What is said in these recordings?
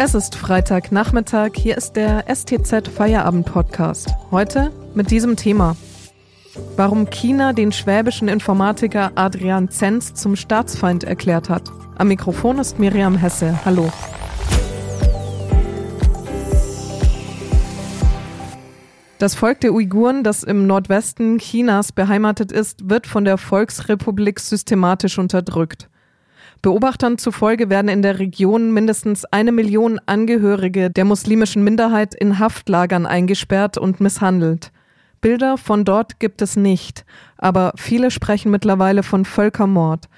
Es ist Freitagnachmittag, hier ist der STZ Feierabend Podcast. Heute mit diesem Thema. Warum China den schwäbischen Informatiker Adrian Zenz zum Staatsfeind erklärt hat. Am Mikrofon ist Miriam Hesse. Hallo. Das Volk der Uiguren, das im Nordwesten Chinas beheimatet ist, wird von der Volksrepublik systematisch unterdrückt. Beobachtern zufolge werden in der Region mindestens eine Million Angehörige der muslimischen Minderheit in Haftlagern eingesperrt und misshandelt. Bilder von dort gibt es nicht, aber viele sprechen mittlerweile von Völkermord.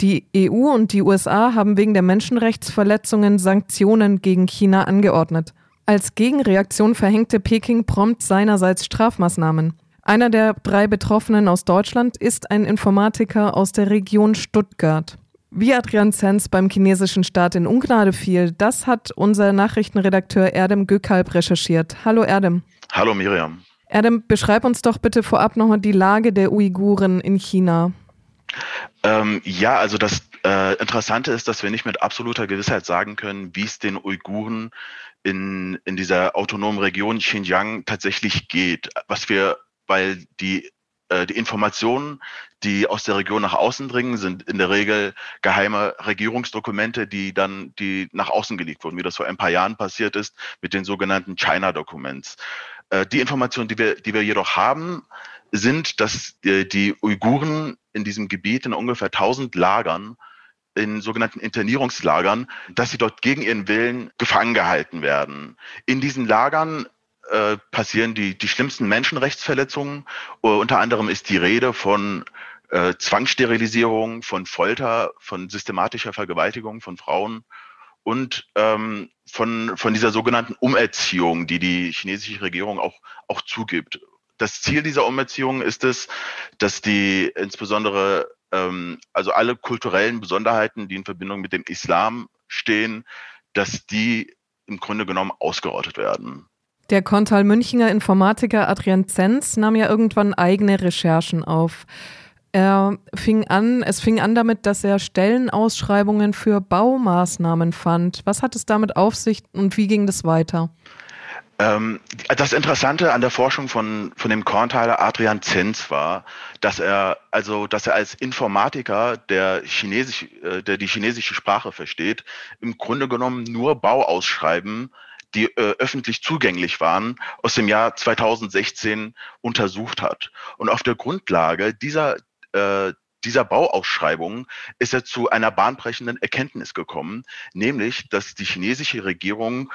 Die EU und die USA haben wegen der Menschenrechtsverletzungen Sanktionen gegen China angeordnet. Als Gegenreaktion verhängte Peking prompt seinerseits Strafmaßnahmen. Einer der drei Betroffenen aus Deutschland ist ein Informatiker aus der Region Stuttgart. Wie Adrian Zenz beim chinesischen Staat in Ungnade fiel, das hat unser Nachrichtenredakteur Erdem Gökalb recherchiert. Hallo Erdem. Hallo Miriam. Erdem, beschreib uns doch bitte vorab nochmal die Lage der Uiguren in China. Ähm, ja, also das äh, Interessante ist, dass wir nicht mit absoluter Gewissheit sagen können, wie es den Uiguren in, in dieser autonomen Region Xinjiang tatsächlich geht. Was wir, weil die, die Informationen, die aus der Region nach außen dringen, sind in der Regel geheime Regierungsdokumente, die dann, die nach außen gelegt wurden, wie das vor ein paar Jahren passiert ist mit den sogenannten China Documents. Äh, die Informationen, die wir, die wir jedoch haben, sind, dass äh, die Uiguren in diesem Gebiet in ungefähr 1000 Lagern in sogenannten Internierungslagern, dass sie dort gegen ihren Willen gefangen gehalten werden. In diesen Lagern äh, passieren die, die schlimmsten Menschenrechtsverletzungen. Uh, unter anderem ist die Rede von äh, Zwangssterilisierung, von Folter, von systematischer Vergewaltigung von Frauen und ähm, von, von dieser sogenannten Umerziehung, die die chinesische Regierung auch, auch zugibt. Das Ziel dieser Umerziehung ist es, dass die insbesondere ähm, also alle kulturellen Besonderheiten, die in Verbindung mit dem Islam stehen, dass die im Grunde genommen ausgerottet werden. Der Kontal Münchinger Informatiker Adrian Zenz nahm ja irgendwann eigene Recherchen auf. Er fing an, es fing an damit, dass er Stellenausschreibungen für Baumaßnahmen fand. Was hat es damit auf sich und wie ging das weiter? Ähm, das Interessante an der Forschung von, von dem Kornteiler Adrian Zenz war, dass er, also, dass er als Informatiker, der Chinesisch, äh, der die chinesische Sprache versteht, im Grunde genommen nur Bauausschreiben, die äh, öffentlich zugänglich waren, aus dem Jahr 2016 untersucht hat. Und auf der Grundlage dieser, äh, dieser Bauausschreibung ist er zu einer bahnbrechenden Erkenntnis gekommen, nämlich, dass die chinesische Regierung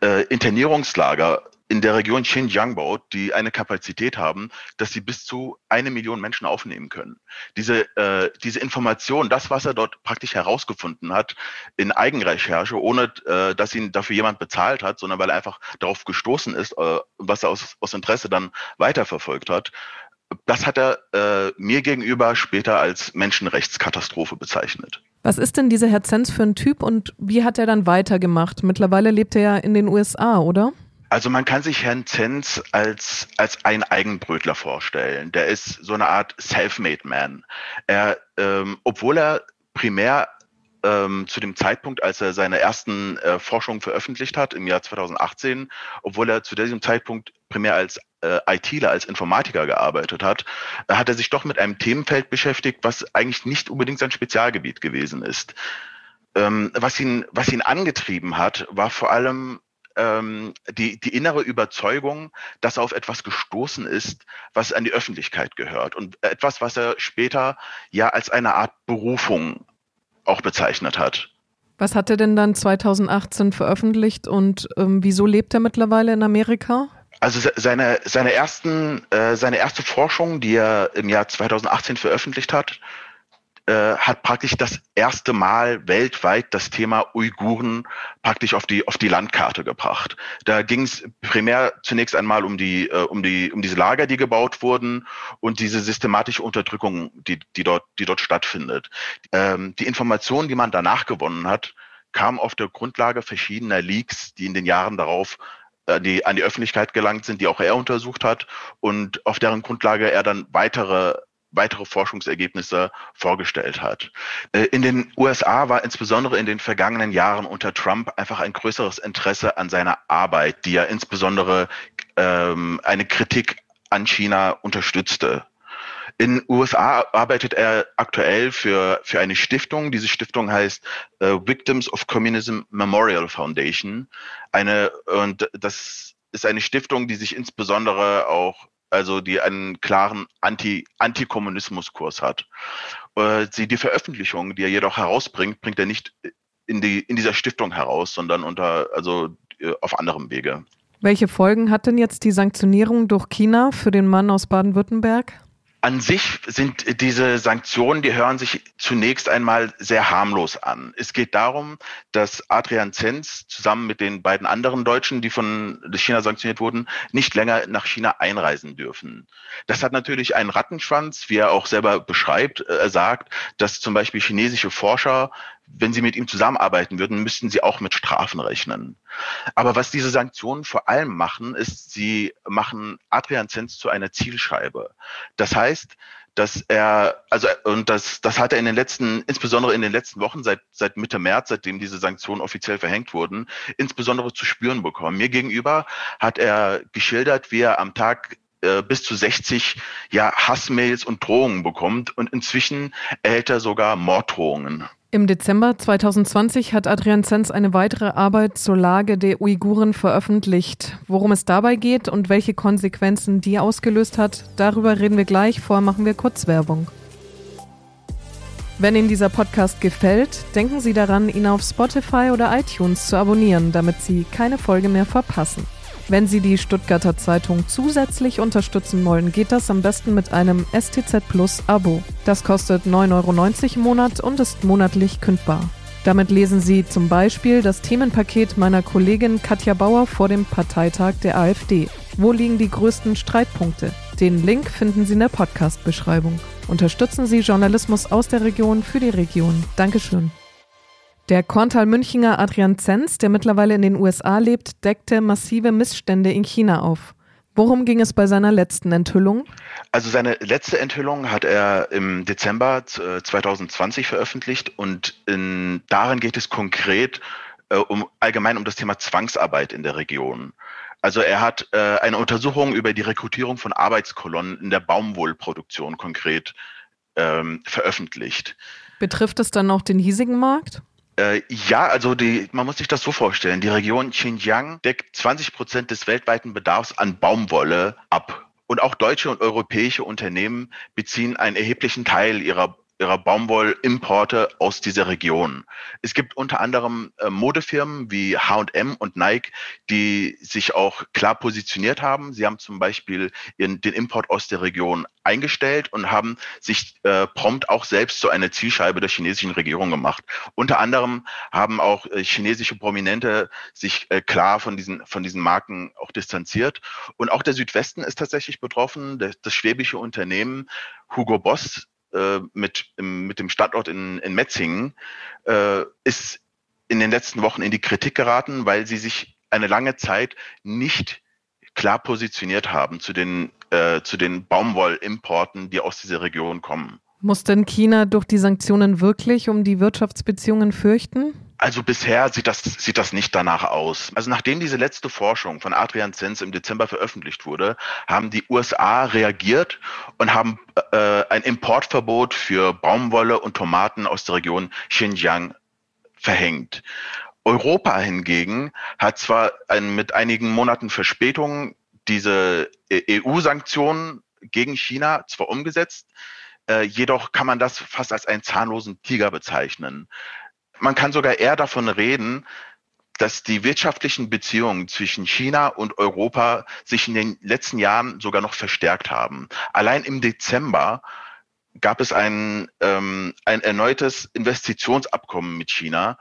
äh, Internierungslager in der Region Xinjiang baut, die eine Kapazität haben, dass sie bis zu eine Million Menschen aufnehmen können. Diese, äh, diese Information, das, was er dort praktisch herausgefunden hat, in Eigenrecherche, ohne äh, dass ihn dafür jemand bezahlt hat, sondern weil er einfach darauf gestoßen ist, äh, was er aus, aus Interesse dann weiterverfolgt hat, das hat er äh, mir gegenüber später als Menschenrechtskatastrophe bezeichnet. Was ist denn dieser Herr Zenz für ein Typ und wie hat er dann weitergemacht? Mittlerweile lebt er ja in den USA, oder? Also man kann sich Herrn Zenz als, als ein Eigenbrötler vorstellen. Der ist so eine Art Self-Made Man. Er, ähm, obwohl er primär ähm, zu dem Zeitpunkt, als er seine ersten äh, Forschungen veröffentlicht hat, im Jahr 2018, obwohl er zu diesem Zeitpunkt primär als äh, ITler, als Informatiker gearbeitet hat, hat er sich doch mit einem Themenfeld beschäftigt, was eigentlich nicht unbedingt sein Spezialgebiet gewesen ist. Ähm, was, ihn, was ihn angetrieben hat, war vor allem ähm, die, die innere Überzeugung, dass er auf etwas gestoßen ist, was an die Öffentlichkeit gehört und etwas, was er später ja als eine Art Berufung auch bezeichnet hat. Was hat er denn dann 2018 veröffentlicht und ähm, wieso lebt er mittlerweile in Amerika? Also seine, seine, ersten, äh, seine erste Forschung, die er im Jahr 2018 veröffentlicht hat, äh, hat praktisch das erste Mal weltweit das Thema Uiguren praktisch auf die auf die Landkarte gebracht. Da ging es primär zunächst einmal um die äh, um die um diese Lager, die gebaut wurden und diese systematische Unterdrückung, die die dort die dort stattfindet. Ähm, die Informationen, die man danach gewonnen hat, kamen auf der Grundlage verschiedener Leaks, die in den Jahren darauf äh, die an die Öffentlichkeit gelangt sind, die auch er untersucht hat und auf deren Grundlage er dann weitere weitere Forschungsergebnisse vorgestellt hat. Äh, in den USA war insbesondere in den vergangenen Jahren unter Trump einfach ein größeres Interesse an seiner Arbeit, die ja insbesondere ähm, eine Kritik an China unterstützte. In USA arbeitet er aktuell für, für eine Stiftung. Diese Stiftung heißt äh, Victims of Communism Memorial Foundation. Eine, und das ist eine Stiftung, die sich insbesondere auch also die einen klaren Anti, Antikommunismuskurs hat. Äh, sie, die Veröffentlichung, die er jedoch herausbringt, bringt er nicht in, die, in dieser Stiftung heraus, sondern unter, also äh, auf anderem Wege. Welche Folgen hat denn jetzt die Sanktionierung durch China für den Mann aus Baden-Württemberg? An sich sind diese Sanktionen, die hören sich zunächst einmal sehr harmlos an. Es geht darum, dass Adrian Zenz zusammen mit den beiden anderen Deutschen, die von China sanktioniert wurden, nicht länger nach China einreisen dürfen. Das hat natürlich einen Rattenschwanz, wie er auch selber beschreibt. Er sagt, dass zum Beispiel chinesische Forscher wenn sie mit ihm zusammenarbeiten würden, müssten sie auch mit Strafen rechnen. Aber was diese Sanktionen vor allem machen, ist, sie machen Adrian Zenz zu einer Zielscheibe. Das heißt, dass er, also und das, das hat er in den letzten, insbesondere in den letzten Wochen, seit, seit Mitte März, seitdem diese Sanktionen offiziell verhängt wurden, insbesondere zu spüren bekommen. Mir gegenüber hat er geschildert, wie er am Tag äh, bis zu 60 ja, Hassmails und Drohungen bekommt und inzwischen erhält er sogar Morddrohungen. Im Dezember 2020 hat Adrian Zenz eine weitere Arbeit zur Lage der Uiguren veröffentlicht. Worum es dabei geht und welche Konsequenzen die ausgelöst hat, darüber reden wir gleich. Vorher machen wir kurz Werbung. Wenn Ihnen dieser Podcast gefällt, denken Sie daran, ihn auf Spotify oder iTunes zu abonnieren, damit Sie keine Folge mehr verpassen. Wenn Sie die Stuttgarter Zeitung zusätzlich unterstützen wollen, geht das am besten mit einem STZ Plus Abo. Das kostet 9,90 Euro im Monat und ist monatlich kündbar. Damit lesen Sie zum Beispiel das Themenpaket meiner Kollegin Katja Bauer vor dem Parteitag der AfD. Wo liegen die größten Streitpunkte? Den Link finden Sie in der Podcast-Beschreibung. Unterstützen Sie Journalismus aus der Region für die Region. Dankeschön. Der Korntal-Münchinger Adrian Zenz, der mittlerweile in den USA lebt, deckte massive Missstände in China auf. Worum ging es bei seiner letzten Enthüllung? Also seine letzte Enthüllung hat er im Dezember 2020 veröffentlicht und in, darin geht es konkret äh, um allgemein um das Thema Zwangsarbeit in der Region. Also er hat äh, eine Untersuchung über die Rekrutierung von Arbeitskolonnen in der Baumwollproduktion konkret ähm, veröffentlicht. Betrifft es dann auch den hiesigen Markt? Äh, ja, also die, man muss sich das so vorstellen. Die Region Xinjiang deckt 20 Prozent des weltweiten Bedarfs an Baumwolle ab. Und auch deutsche und europäische Unternehmen beziehen einen erheblichen Teil ihrer ihrer Baumwollimporte aus dieser Region. Es gibt unter anderem äh, Modefirmen wie H&M und Nike, die sich auch klar positioniert haben. Sie haben zum Beispiel ihren, den Import aus der Region eingestellt und haben sich äh, prompt auch selbst zu einer Zielscheibe der chinesischen Regierung gemacht. Unter anderem haben auch äh, chinesische Prominente sich äh, klar von diesen, von diesen Marken auch distanziert. Und auch der Südwesten ist tatsächlich betroffen. Das, das schwäbische Unternehmen Hugo Boss äh, mit, mit dem Standort in, in Metzingen äh, ist in den letzten Wochen in die Kritik geraten, weil sie sich eine lange Zeit nicht klar positioniert haben zu den, äh, zu den Baumwollimporten, die aus dieser Region kommen. Muss denn China durch die Sanktionen wirklich um die Wirtschaftsbeziehungen fürchten? Also bisher sieht das, sieht das nicht danach aus. Also nachdem diese letzte Forschung von Adrian Zenz im Dezember veröffentlicht wurde, haben die USA reagiert und haben äh, ein Importverbot für Baumwolle und Tomaten aus der Region Xinjiang verhängt. Europa hingegen hat zwar ein, mit einigen Monaten Verspätung diese EU-Sanktionen gegen China zwar umgesetzt, äh, jedoch kann man das fast als einen zahnlosen Tiger bezeichnen. Man kann sogar eher davon reden, dass die wirtschaftlichen Beziehungen zwischen China und Europa sich in den letzten Jahren sogar noch verstärkt haben. Allein im Dezember gab es ein, ähm, ein erneutes Investitionsabkommen mit China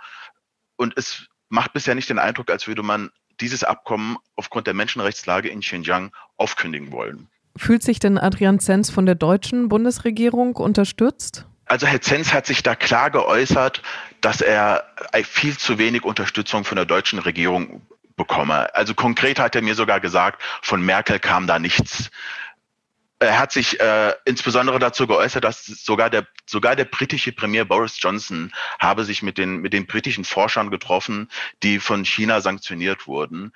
und es macht bisher nicht den Eindruck, als würde man dieses Abkommen aufgrund der Menschenrechtslage in Xinjiang aufkündigen wollen. Fühlt sich denn Adrian Zenz von der deutschen Bundesregierung unterstützt? Also Herr Zenz hat sich da klar geäußert, dass er viel zu wenig Unterstützung von der deutschen Regierung bekomme. Also konkret hat er mir sogar gesagt, von Merkel kam da nichts. er hat sich äh, insbesondere dazu geäußert, dass sogar der sogar der britische Premier Boris Johnson habe sich mit den mit den britischen Forschern getroffen, die von China sanktioniert wurden.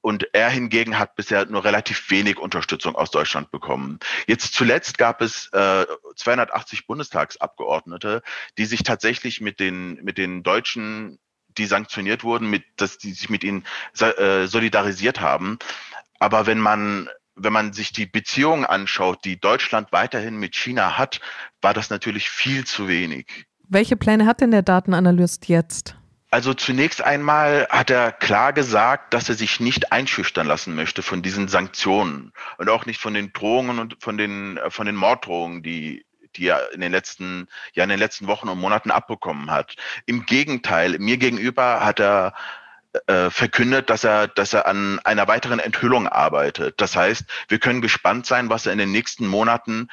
Und er hingegen hat bisher nur relativ wenig Unterstützung aus Deutschland bekommen. Jetzt zuletzt gab es äh, 280 Bundestagsabgeordnete, die sich tatsächlich mit den mit den Deutschen, die sanktioniert wurden, mit dass die sich mit ihnen äh, solidarisiert haben. Aber wenn man wenn man sich die Beziehungen anschaut, die Deutschland weiterhin mit China hat, war das natürlich viel zu wenig. Welche Pläne hat denn der Datenanalyst jetzt? Also zunächst einmal hat er klar gesagt, dass er sich nicht einschüchtern lassen möchte von diesen Sanktionen und auch nicht von den Drohungen und von den, äh, von den Morddrohungen, die die er in den letzten, ja in den letzten Wochen und Monaten abbekommen hat. Im Gegenteil, mir gegenüber hat er äh, verkündet, dass er, dass er an einer weiteren Enthüllung arbeitet. Das heißt, wir können gespannt sein, was er in den nächsten Monaten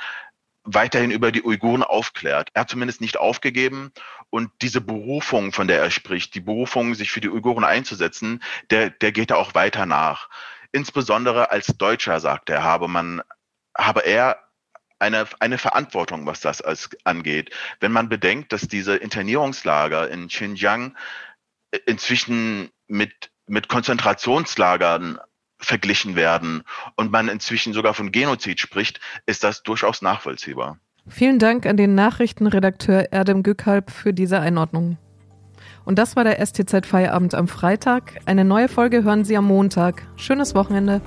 weiterhin über die Uiguren aufklärt. Er hat zumindest nicht aufgegeben und diese Berufung, von der er spricht, die Berufung, sich für die Uiguren einzusetzen, der, der geht er auch weiter nach. Insbesondere als Deutscher, sagt er, habe man, habe er eine, eine Verantwortung, was das als, angeht. Wenn man bedenkt, dass diese Internierungslager in Xinjiang inzwischen mit, mit Konzentrationslagern verglichen werden und man inzwischen sogar von Genozid spricht, ist das durchaus nachvollziehbar. Vielen Dank an den Nachrichtenredakteur Erdem Gückalp für diese Einordnung. Und das war der STZ Feierabend am Freitag. Eine neue Folge hören Sie am Montag. Schönes Wochenende.